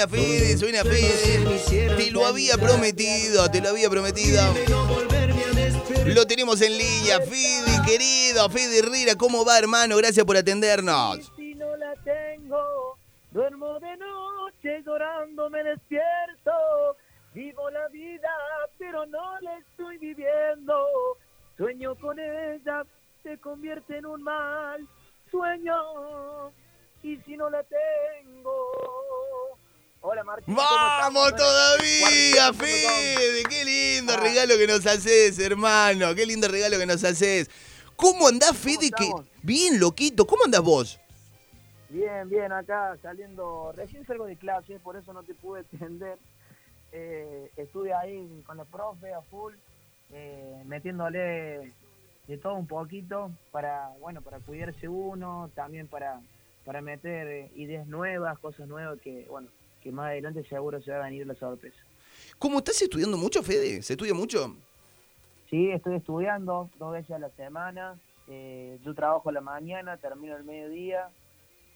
Suena Fede, suena Fede. Te lo había prometido, te lo había prometido. Lo tenemos en línea, Fede, querido, Fede Herrera, ¿cómo va, hermano? Gracias por atendernos. Si no la tengo, duermo de noche llorando, me despierto. Vivo la vida, pero no la estoy viviendo. Sueño con ella, se convierte en un mal sueño. Y si no la tengo. Hola, Martín. ¡Vamos todavía. Fede! ¡Qué lindo Ah. regalo que nos haces, hermano! ¡Qué lindo regalo que nos haces! ¿Cómo andás, Fede? Que... Bien, loquito. ¿Cómo andás vos? Bien, bien, acá saliendo, recién salgo de clase, por eso no te pude atender. Eh, estuve ahí con la profe a full, eh, metiéndole de todo un poquito para, bueno, para cuidarse uno, también para, para meter ideas nuevas, cosas nuevas que, bueno, que más adelante seguro se va a venir la sorpresa. ¿Cómo estás estudiando mucho, Fede? ¿Se estudia mucho? Sí, estoy estudiando dos veces a la semana. eh, yo trabajo a la mañana, termino el mediodía.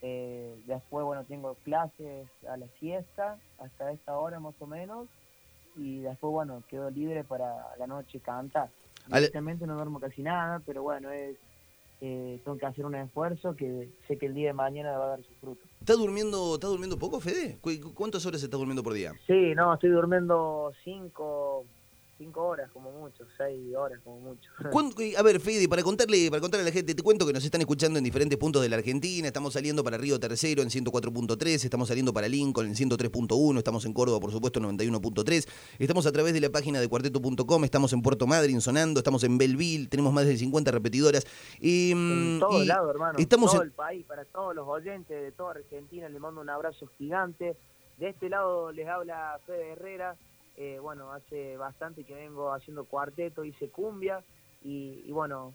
eh, después, bueno, tengo clases a la siesta, hasta esta hora más o menos. Y después, bueno, quedo libre para la noche cantar. Directamente no duermo casi nada, pero bueno, es eh, tengo que hacer un esfuerzo que sé que el día de mañana va a dar su fruto. ¿Estás durmiendo, ¿estás durmiendo poco, Fede? ¿Cu- ¿Cuántas horas estás durmiendo por día? Sí, no, estoy durmiendo cinco, cinco horas como mucho, seis horas como mucho. ¿Cuán- A ver, Fede, para contarle, para contarle a la gente, te cuento que nos están escuchando en diferentes puntos de la Argentina. Estamos saliendo para Río Tercero en 104.3, estamos saliendo para Lincoln en 103.1, estamos en Córdoba, por supuesto, en 91.3. Estamos a través de la página de cuarteto.com, estamos en Puerto Madryn sonando, estamos en Belleville, tenemos más de 50 repetidoras. Y, En mm, todo y lado, hermano. Estamos todo en- el país, para todos los oyentes de toda Argentina, les mando un abrazo gigante. De este lado les habla Fede Herrera. Eh, bueno, hace bastante que vengo haciendo cuarteto, hice cumbia y, y bueno,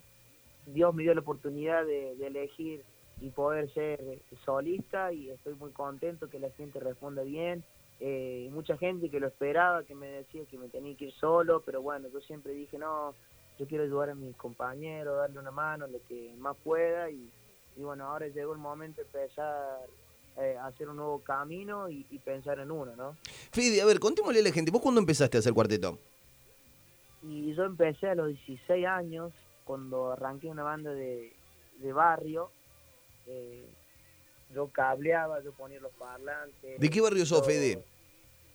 Dios me dio la oportunidad de, elegir y poder ser solista y estoy muy contento que la gente responda bien. Eh, mucha gente que lo esperaba, que me decía que me tenía que ir solo, pero bueno, yo siempre dije, no, yo quiero ayudar a mis compañeros, darle una mano, lo que más pueda y, y bueno, ahora llegó el momento de empezar eh, hacer un nuevo camino y, y pensar en uno, ¿no? Fede, a ver, contémosle a la gente, ¿vos cuándo empezaste a hacer cuarteto? Y yo empecé a los 16 años, cuando arranqué una banda de, de barrio, eh, yo cableaba, yo ponía los parlantes. ¿De qué barrio sos, Fede?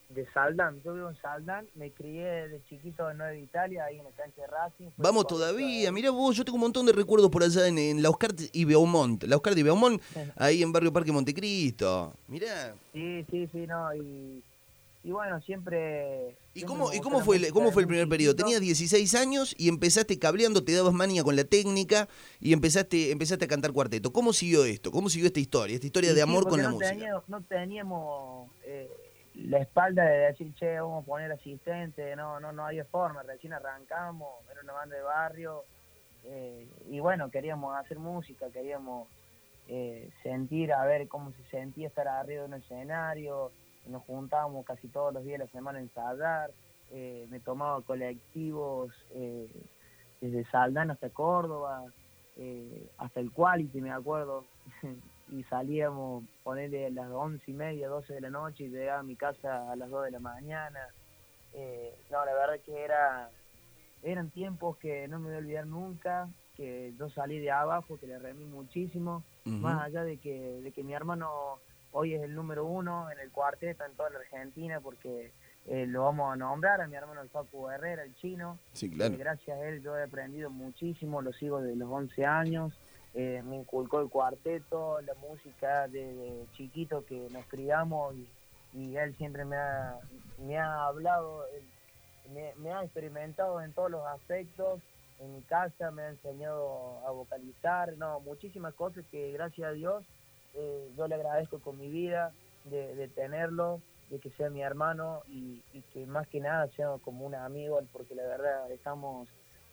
De Saldán, yo vivo en Saldán, me crié de chiquito en Nueva Italia, ahí en la cancha de Racing. Vamos todavía, mirá vos, yo tengo un montón de recuerdos por allá en, en la Oscar y Beaumont. La Oscar de Beaumont, ahí en Barrio Parque Montecristo. Mirá. Sí, sí, sí, no, y, y bueno, siempre... ¿Y siempre cómo, ¿Y cómo fue, el- cómo fue el primer periodo? Tenías 16 años y empezaste cableando, te dabas manía con la técnica y empezaste, empezaste a cantar cuarteto. ¿Cómo siguió esto? ¿Cómo siguió esta historia? Esta historia Y de sí, amor con la no música. no teníamos eh, la espalda de decir, che, vamos a poner asistente, no, no, no había forma, recién arrancamos, era una banda de barrio, eh, y bueno, queríamos hacer música, queríamos eh, sentir, a ver cómo se sentía estar arriba de un escenario, nos juntábamos casi todos los días de la semana a ensayar, eh, me tomaba colectivos eh, desde Saldán hasta Córdoba, eh, hasta el Quality, me acuerdo, y salíamos, ponerle a las once y media, 12 de la noche y llegaba a mi casa a las 2 de la mañana. Eh, no, la verdad que era eran tiempos que no me voy a olvidar nunca, que yo salí de abajo, que le remí muchísimo, más allá de que, de que mi hermano hoy es el número uno en el cuarteto en toda la Argentina, porque eh, lo vamos a nombrar a mi hermano el Paco Herrera, el chino, Sí, eh, claro. gracias a él yo he aprendido muchísimo, lo sigo desde los 11 años, eh, me inculcó el cuarteto, la música desde chiquito que nos criamos y, él siempre me ha, me ha hablado, me, ha experimentado en todos los aspectos, en mi casa me ha enseñado a vocalizar, no, muchísimas cosas que gracias a Dios eh, yo le agradezco con mi vida de, de tenerlo, de que sea mi hermano y que más que nada sea como un amigo, porque la verdad estamos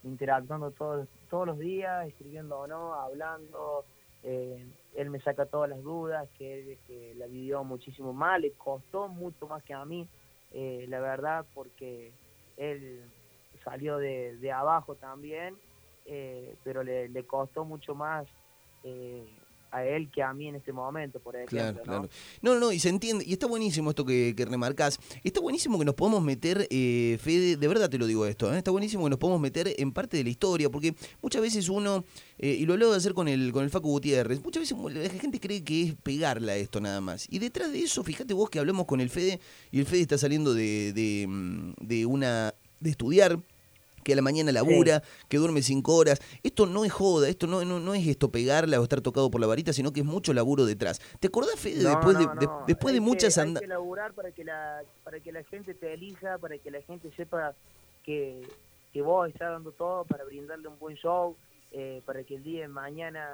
interactuando todos, todos los días, escribiendo o no, hablando, eh, él me saca todas las dudas, que, que la vivió muchísimo mal, le costó mucho más que a mí, eh, la verdad, porque él salió de, de abajo también, eh, pero le, le costó mucho más a él que a mí en este momento, por ejemplo. Claro, ¿no? claro. No, no, y se entiende. Y está buenísimo esto que, que remarcás. Está buenísimo que nos podamos meter, eh, Fede, de verdad te lo digo esto, ¿eh? está buenísimo que nos podamos meter en parte de la historia, porque muchas veces uno, eh, y lo hablaba de hacer con el, con el Facu Gutiérrez, muchas veces la gente cree que es pegarla esto nada más. Y detrás de eso, fíjate vos que hablamos con el Fede, y el Fede está saliendo de, de, mm, de una de estudiar, que a la mañana labura, que duerme cinco horas. Esto no es joda, esto no, no, no es esto pegarla o estar tocado por la varita, sino que es mucho laburo detrás. ¿Te acordás, Fede, No, después, de, de- después de Hay muchas Hay andadas... que laburar para que, la, para que la gente te elija, para que la gente sepa que, que vos estás dando todo para brindarle un buen show, eh, para que el día de mañana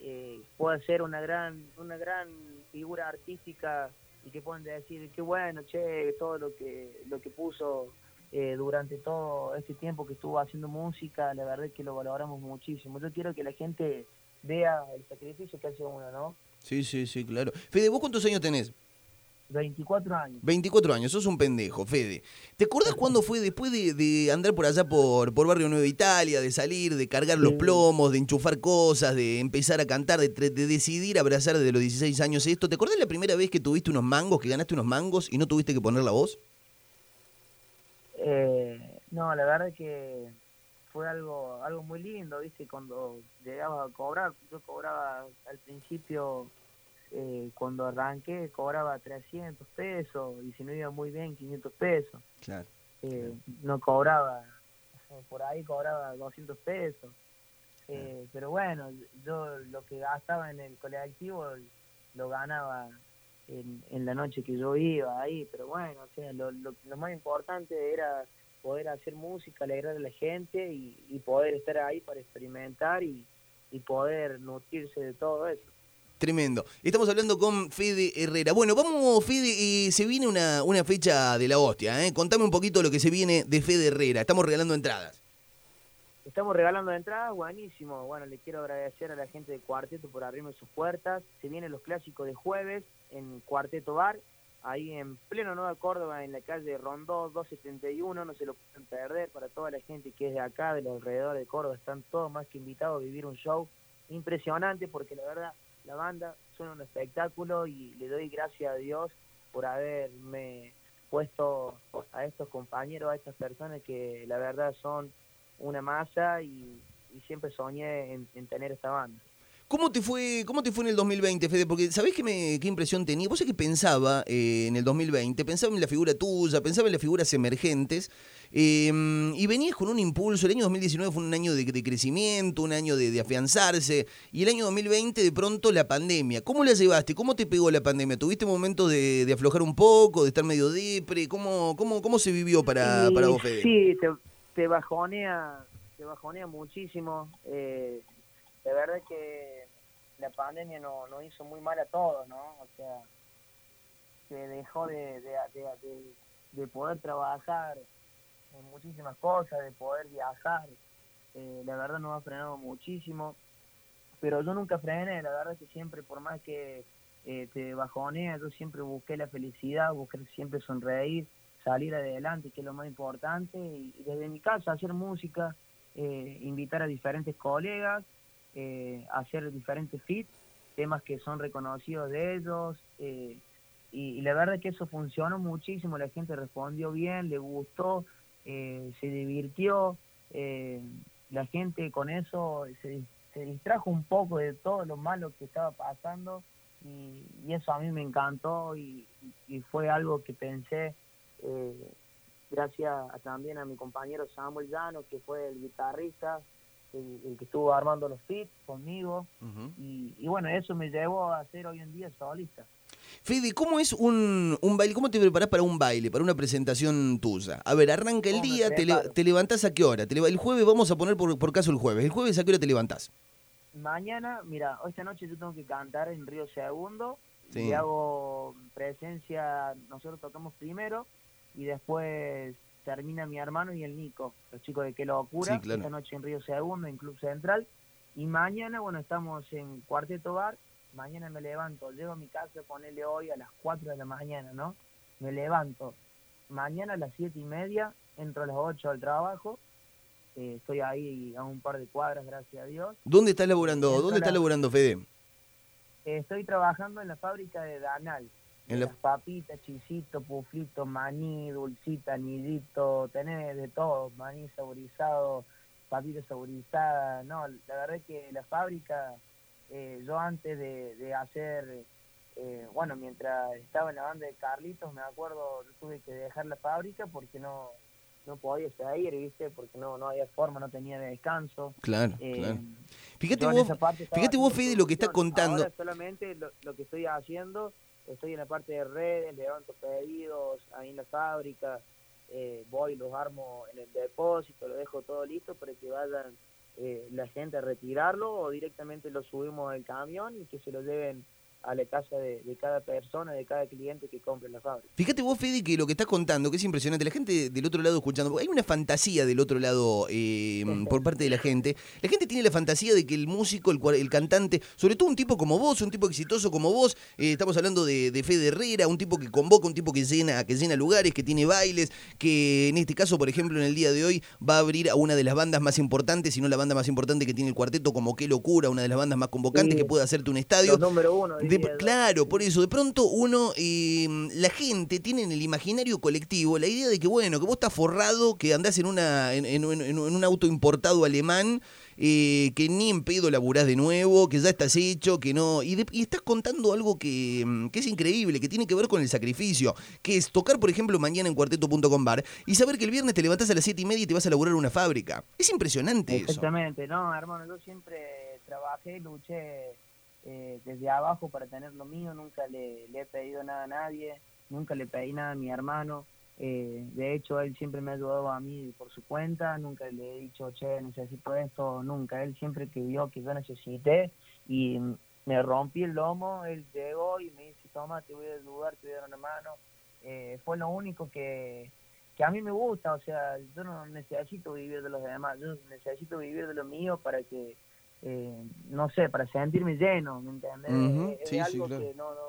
eh, pueda ser una gran, una gran figura artística y que puedan decir qué bueno, che, todo lo que, lo que puso eh, durante todo este tiempo que estuvo haciendo música, la verdad es que lo valoramos muchísimo. Yo quiero que la gente vea el sacrificio que hace uno, ¿no? Sí, sí, sí, claro. Fede, ¿vos cuántos años tenés? 24 años. 24 años, sos un pendejo, Fede. ¿Te acordás cuándo fue después de, de andar por allá por, por Barrio Nueva Italia, de salir, de cargar los plomos, de enchufar cosas, de empezar a cantar, de decidir abrazar desde los 16 años esto? ¿Te acordás la primera vez que tuviste unos mangos, que ganaste unos mangos y no tuviste que poner la voz? Eh, no, la verdad que fue algo algo muy lindo, ¿viste? Cuando llegabas a cobrar, yo cobraba al principio, eh, cuando arranqué, cobraba 300 pesos y si no iba muy bien, 500 pesos. Claro. Eh, no cobraba, por ahí cobraba 200 pesos. Eh, pero bueno, yo lo que gastaba en el colectivo lo ganaba en, en la noche que yo iba ahí, pero bueno, o sea, lo, lo, lo más importante era poder hacer música, alegrar a la gente y, y poder estar ahí para experimentar y, y poder nutrirse de todo eso. Tremendo. Estamos hablando con Fede Herrera. Bueno, vamos, Fede, eh, se viene una, una fecha de la hostia, ¿eh? Contame un poquito lo que se viene de Fede Herrera. Estamos regalando entradas. Estamos regalando entradas, buenísimo. Bueno, le quiero agradecer a la gente de Cuarteto por abrirme sus puertas. Se vienen los clásicos de jueves en Cuarteto Bar, ahí en pleno Nueva Córdoba, en la calle Rondó 271. No se lo pueden perder para toda la gente que es de acá, de los alrededores de Córdoba. Están todos más que invitados a vivir un show impresionante porque la verdad la banda suena un espectáculo y le doy gracias a Dios por haberme puesto a estos compañeros, a estas personas que la verdad son una masa y, y siempre soñé en, en tener esta banda. ¿Cómo te fue, cómo te fue en el 2020, Fede? Porque ¿sabés qué, me, qué impresión tenía? Vos sé que pensaba eh, en el 2020, pensaba en la figura tuya, pensaba en las figuras emergentes, eh, y venías con un impulso. El año 2019 fue un año de, de crecimiento, un año de, de afianzarse, y el año 2020 de pronto la pandemia. ¿Cómo la llevaste? ¿Cómo te pegó la pandemia? ¿Tuviste momentos de, de aflojar un poco, de estar medio depre? ¿Cómo, cómo, cómo se vivió para, para vos, Fede? Sí, te, te bajonea, te bajonea muchísimo. Eh, de verdad que la pandemia nos no hizo muy mal a todos, ¿no? O sea, se dejó de, de, de, de- de poder trabajar en muchísimas cosas, de poder viajar. Eh, la verdad nos ha frenado muchísimo, pero yo nunca frené, la verdad que siempre, por más que eh, te bajonea, yo siempre busqué la felicidad, busqué siempre sonreír, salir adelante, que es lo más importante, y, y desde mi casa hacer música, eh, invitar a diferentes colegas, eh, hacer diferentes fits, temas que son reconocidos de ellos, eh, y, la verdad que eso funcionó muchísimo, la gente respondió bien, le gustó, eh, se divirtió, eh, la gente con eso se, se distrajo un poco de todo lo malo que estaba pasando y, eso a mí me encantó y, y fue algo que pensé eh, gracias a- también a mi compañero Samuel Llano, que fue el guitarrista, el, el que estuvo armando los fits conmigo y, y bueno, eso me llevó a ser hoy en día solista. Fede, ¿cómo es un, un baile? ¿Cómo te preparás para un baile, para una presentación tuya? A ver, arranca el ¿Cómo me día, te, le- te levantás a qué hora? Te el jueves, vamos a poner por, por caso el jueves. ¿El jueves a qué hora te levantás? Mañana, mira, esta noche yo tengo que cantar en Río Segundo Sí. y hago presencia, nosotros tocamos primero y después termina mi hermano y el Nico, los chicos de Qué Locura, Sí, claro. esta noche en Río Segundo, en Club Central, y mañana, bueno, estamos en Cuarteto Bar, mañana me levanto, llego a mi casa, ponerle hoy a las 4 de la mañana, ¿no? Me levanto, mañana a las siete y media, entro a las 8 al trabajo, eh, estoy ahí a un par de cuadras, gracias a Dios, ¿Dónde estás laburando? ¿Dónde estás la- laburando, Fede? Estoy trabajando en la fábrica de Danal. En las papitas, chisito, puflito, maní, dulcita, nidito, tenés de todo, maní saborizado, papitas saborizadas, no, la verdad es que la fábrica, eh, yo antes de, hacer, eh, bueno, mientras estaba en la banda de Carlitos, me acuerdo, tuve que dejar la fábrica porque no, no podía seguir, ¿viste? Porque no, no había forma, no tenía descanso. Claro, eh, claro. Fíjate vos, fíjate vos, Fede, lo que está contando. Ahora solamente lo, que estoy haciendo, estoy en la parte de redes, levanto pedidos ahí en la fábrica, eh, voy, los armo en el depósito, lo dejo todo listo para que vayan eh, la gente a retirarlo o directamente lo subimos al camión y que se lo lleven a la casa de, cada persona, de cada cliente que compre la fábrica. Fíjate vos, Fede, que lo que estás contando, que es impresionante, la gente del otro lado escuchando, hay una fantasía del otro lado eh, por parte de la gente. La gente tiene la fantasía de que el músico, el, el cantante, sobre todo un tipo como vos, un tipo exitoso como vos, eh, estamos hablando de, de, Fede Herrera, un tipo que convoca, un tipo que llena, que llena lugares, que tiene bailes, que en este caso, por ejemplo, en el día de hoy va a abrir a una de las bandas más importantes, si no la banda más importante que tiene el cuarteto, como Qué Locura, una de las bandas más convocantes que puede hacerte un estadio. número uno claro, por eso, de pronto uno, eh, la gente tiene en el imaginario colectivo la idea de que, bueno, que vos estás forrado, que andás en, una, en, un auto importado alemán, eh, que ni en pedo laburás de nuevo, que ya estás hecho, que no. Y, estás contando algo que, que, es increíble, que tiene que ver con el sacrificio, que es tocar, por ejemplo, mañana en cuarteto.com bar y saber que el viernes te levantás a las siete y media y te vas a laburar en una fábrica. Es impresionante eso. Exactamente, no, hermano, yo siempre trabajé, luché eh, desde abajo para tener lo mío, nunca le, he pedido nada a nadie, nunca le pedí nada a mi hermano, eh, de hecho él siempre me ha ayudado a mí por su cuenta, nunca le he dicho, che, necesito esto, nunca, él siempre que vio que yo necesité y me rompí el lomo, él llegó y me dice, toma, te voy a ayudar, te voy a dar una mano, eh, fue lo único que, que a mí me gusta, o sea, yo no necesito vivir de los demás, yo necesito vivir de lo mío para que eh, no sé, para sentirme lleno, ¿me entiendes? es algo que no, no,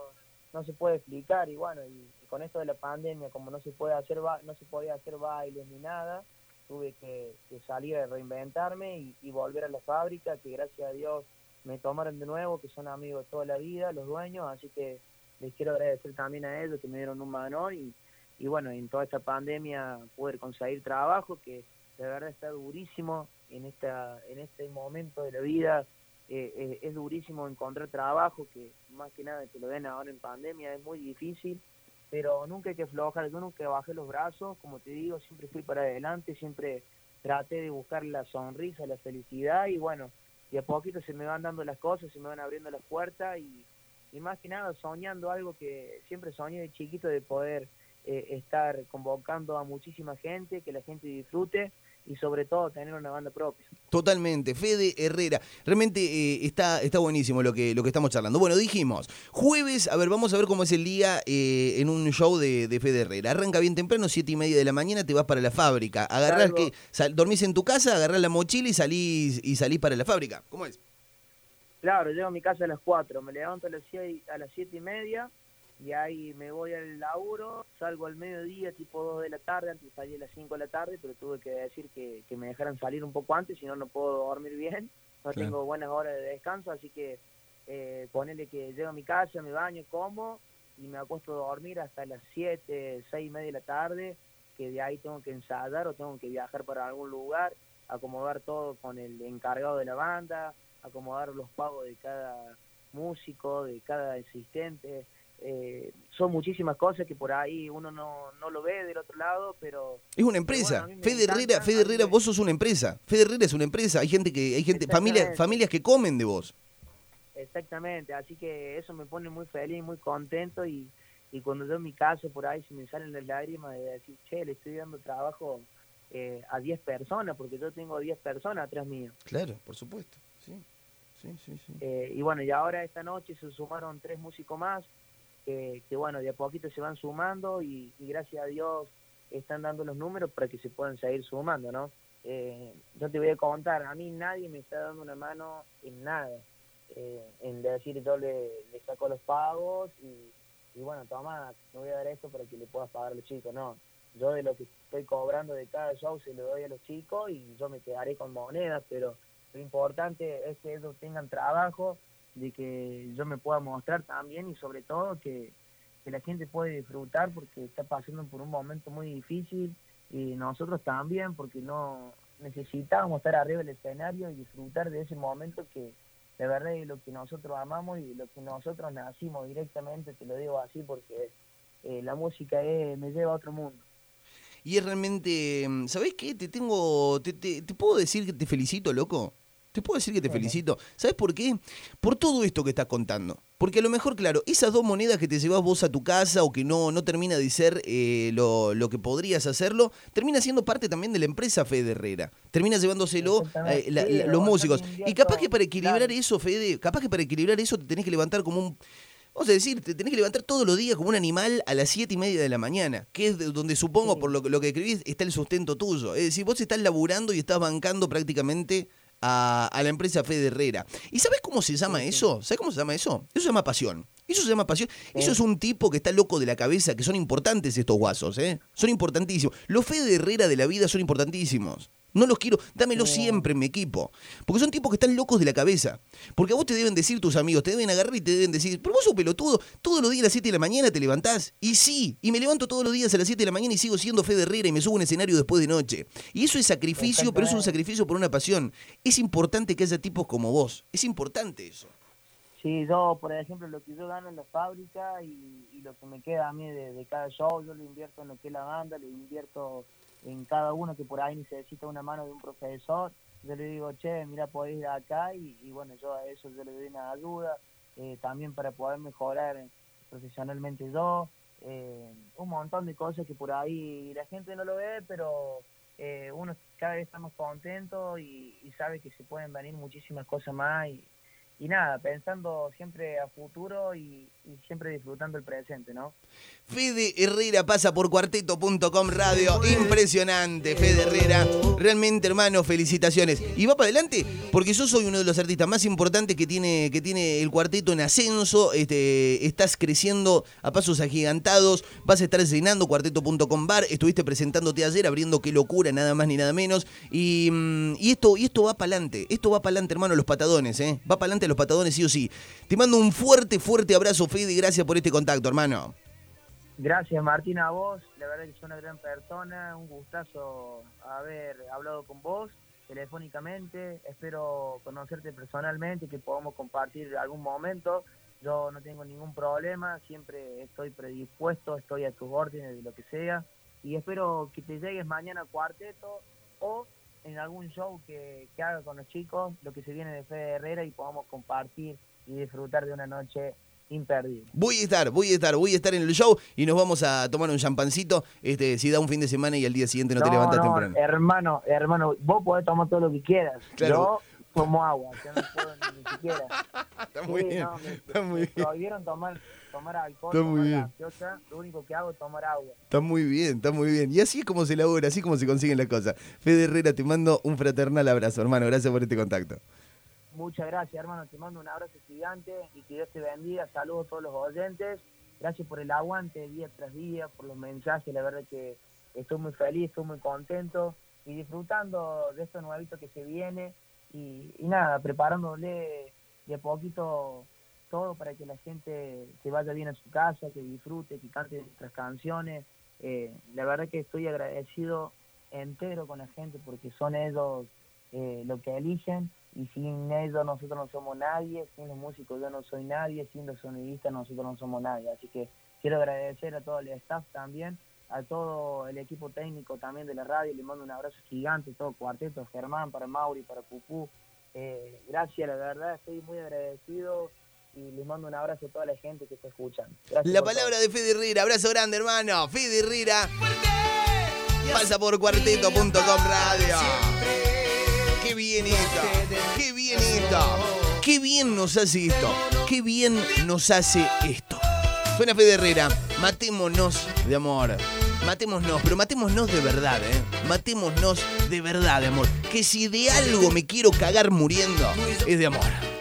no, se puede explicar y bueno, y, con esto de la pandemia, como no se puede hacer no se podía hacer bailes ni nada, tuve que, salir a reinventarme y, volver a la fábrica, que gracias a Dios me tomaron de nuevo, que son amigos de toda la vida, los dueños, así que les quiero agradecer también a ellos que me dieron un manón y, y bueno, en toda esta pandemia poder conseguir trabajo, que de verdad está durísimo, en, esta, en este momento de la vida eh, eh, es durísimo encontrar trabajo, que más que nada que lo den ahora en pandemia es muy difícil, pero nunca hay que aflojar, yo nunca bajé los brazos, como te digo, siempre fui para adelante, siempre traté de buscar la sonrisa, la felicidad y bueno, y a poquito se me van dando las cosas, se me van abriendo las puertas y, y más que nada soñando algo que siempre soñé de chiquito de poder eh, estar convocando a muchísima gente, que la gente disfrute y sobre todo tener una banda propia. Totalmente, Fede Herrera. Realmente eh, está, está buenísimo lo que, lo que estamos charlando. Bueno, dijimos, jueves, a ver, vamos a ver cómo es el día eh, en un show de, de, Fede Herrera. Arranca bien temprano, siete y media de la mañana, te vas para la fábrica. Agarrás que, dormís en tu casa, agarrás la mochila y salís, y salís para la fábrica. ¿Cómo es? Claro, llego a mi casa a las cuatro, me levanto a las, a las siete y media y ahí me voy al laburo, salgo al mediodía, tipo 2 de la tarde, antes salí a las 5 de la tarde, pero tuve que decir que, me dejaran salir un poco antes, si no, no puedo dormir bien, no tengo buenas horas de descanso, así que eh, ponele que llego a mi casa, me baño, como y me acuesto a dormir hasta las 7, 6 y media de la tarde, que de ahí tengo que ensayar o tengo que viajar para algún lugar, acomodar todo con el encargado de la banda, acomodar los pagos de cada músico, de cada asistente, eh, son muchísimas cosas que por ahí uno no, no lo ve del otro lado, pero... Es una empresa. Fede Herrera, Fede Herrera, vos sos una empresa. Fede Herrera es una empresa. Hay gente que, hay gente, familias, familias que comen de vos. Exactamente, así que eso me pone muy feliz, muy contento y, y cuando yo en mi caso por ahí se me salen las lágrimas de decir, che, le estoy dando trabajo eh, a 10 personas, porque yo tengo 10 personas atrás mío. Claro, por supuesto, sí. Sí, sí, sí. Eh, y bueno, y ahora esta noche se sumaron tres músicos más, que, bueno, de a poquito se van sumando y, gracias a Dios están dando los números para que se puedan seguir sumando, ¿no? Eh, yo te voy a contar, a mí nadie me está dando una mano en nada, eh, en decir yo le, saco los pagos y, bueno, toma, te voy a dar esto para que le puedas pagar a los chicos, no. Yo de lo que estoy cobrando de cada show se lo doy a los chicos y yo me quedaré con monedas, pero lo importante es que ellos tengan trabajo de que yo me pueda mostrar también y sobre todo que, que la gente puede disfrutar porque está pasando por un momento muy difícil y nosotros también porque no necesitábamos estar arriba del escenario y disfrutar de ese momento que de verdad es lo que nosotros amamos y lo que nosotros nacimos directamente, te lo digo así porque eh, la música me lleva a otro mundo. Y es realmente, ¿sabés qué? Te tengo, te, te, te puedo decir que te felicito, loco. Te puedo decir que te felicito. ¿Sabes por qué? Por todo esto que estás contando. Porque a lo mejor, claro, esas dos monedas que te llevas vos a tu casa o que no, no termina de ser eh, lo, lo, que podrías hacerlo, termina siendo parte también de la empresa Fede Herrera. Termina llevándoselo eh, los músicos. Y capaz que para equilibrar eso, Fede, capaz que para equilibrar eso te tenés que levantar como un Vamos a decir, te tenés que levantar todos los días como un animal a las siete y media de la mañana, que es donde supongo, por lo, lo que escribís, está el sustento tuyo. Es decir, vos estás laburando y estás bancando prácticamente a, la empresa Fede Herrera. ¿Y sabes cómo se llama eso? ¿Sabes cómo se llama eso? Eso se llama pasión. Eso se llama pasión. Eso es un tipo que está loco de la cabeza, que son importantes estos guasos, ¿eh? Son importantísimos. Los Fede Herrera de la vida son importantísimos. No los quiero, dámelo siempre en mi equipo. Porque son tipos que están locos de la cabeza. Porque a vos te deben decir tus amigos, te deben agarrar y te deben decir, pero vos sos pelotudo, todos los días a las 7 de la mañana te levantás. Y sí, y me levanto todos los días a las 7 de la mañana y sigo siendo Fede Herrera y me subo a un escenario después de noche. Y eso es sacrificio, pero es un sacrificio por una pasión. Es importante que haya tipos como vos. Es importante eso. Sí, yo, por ejemplo, lo que yo gano en la fábrica y, lo que me queda a mí de, de cada show, yo lo invierto en lo que es la banda, lo invierto en cada uno que por ahí necesita una mano de un profesor, yo le digo, che, mira, podés ir acá y, bueno, yo a eso yo le doy una ayuda, eh, también para poder mejorar profesionalmente yo, eh, un montón de cosas que por ahí la gente no lo ve, pero eh, uno cada vez está más contento y, y, sabe que se pueden venir muchísimas cosas más y, y nada, pensando siempre a futuro y, siempre disfrutando el presente, ¿no? Fede Herrera pasa por cuarteto.com radio. Impresionante, Fede Herrera. Realmente, hermano, felicitaciones. Y va para adelante, porque yo soy uno de los artistas más importantes que tiene, que tiene el cuarteto en ascenso. Este, estás creciendo a pasos agigantados. Vas a estar llenando cuarteto.com bar. Estuviste presentándote ayer, abriendo qué locura, nada más ni nada menos. Y, mm, esto, y esto va para adelante. Esto va para adelante, hermano, los patadones, ¿eh? Va para adelante los patadones sí o sí. Te mando un fuerte, fuerte abrazo, Fede, y gracias por este contacto, hermano. Gracias, Martín, a vos. La verdad que sos una gran persona. Un gustazo haber hablado con vos telefónicamente. Espero conocerte personalmente, que podamos compartir algún momento. Yo no tengo ningún problema, siempre estoy predispuesto, estoy a tus órdenes de lo que sea. Y espero que te llegues mañana al cuarteto o en algún show que, haga con los chicos, lo que se viene de Fede Herrera y podamos compartir y disfrutar de una noche imperdible. Voy a estar, voy a estar, voy a estar en el show y nos vamos a tomar un champancito, este, si da un fin de semana y al día siguiente no, te levantas no, temprano. Hermano, hermano, vos podés tomar todo lo que quieras. Yo tomo agua, yo no puedo ni, siquiera. Está muy bien, está muy bien. Prohibieron tomar tomar alcohol, está muy bien. lo único que hago es tomar agua. Está muy bien, está muy bien. Y así es como se elabora, así es como se consiguen las cosas. Fede Herrera, te mando un fraternal abrazo, hermano. Gracias por este contacto. Muchas gracias, hermano. Te mando un abrazo gigante y que Dios te bendiga. Saludos a todos los oyentes. Gracias por el aguante día tras día, por los mensajes. La verdad que estoy muy feliz, estoy muy contento y disfrutando de esto nuevito que se viene. Y, y nada, preparándole de poquito todo para que la gente se vaya bien a su casa, que disfrute, que cante nuestras canciones. Eh, la verdad que estoy agradecido entero con la gente porque son ellos eh, lo que eligen y sin ellos nosotros no somos nadie, sin los músicos yo no soy nadie, sin los sonidistas nosotros no somos nadie. Así que quiero agradecer a todo el staff también, a todo el equipo técnico también de la radio, le mando un abrazo gigante, todo cuarteto, Germán, para Mauri, para Pupú. Eh, gracias, la verdad estoy muy agradecido y le mando un abrazo a toda la gente que está escuchando. la palabra de Fede Herrera, abrazo grande hermano, Fede Herrera. Pasa por cuarteto.com radio. Qué bien esto, qué bien esto, qué bien nos hace esto, qué bien nos hace esto. Suena Fede Herrera, matémonos de amor. Matémonos, pero matémonos de verdad, ¿eh? Matémonos de verdad, amor. Que si de algo me quiero cagar muriendo, es de amor.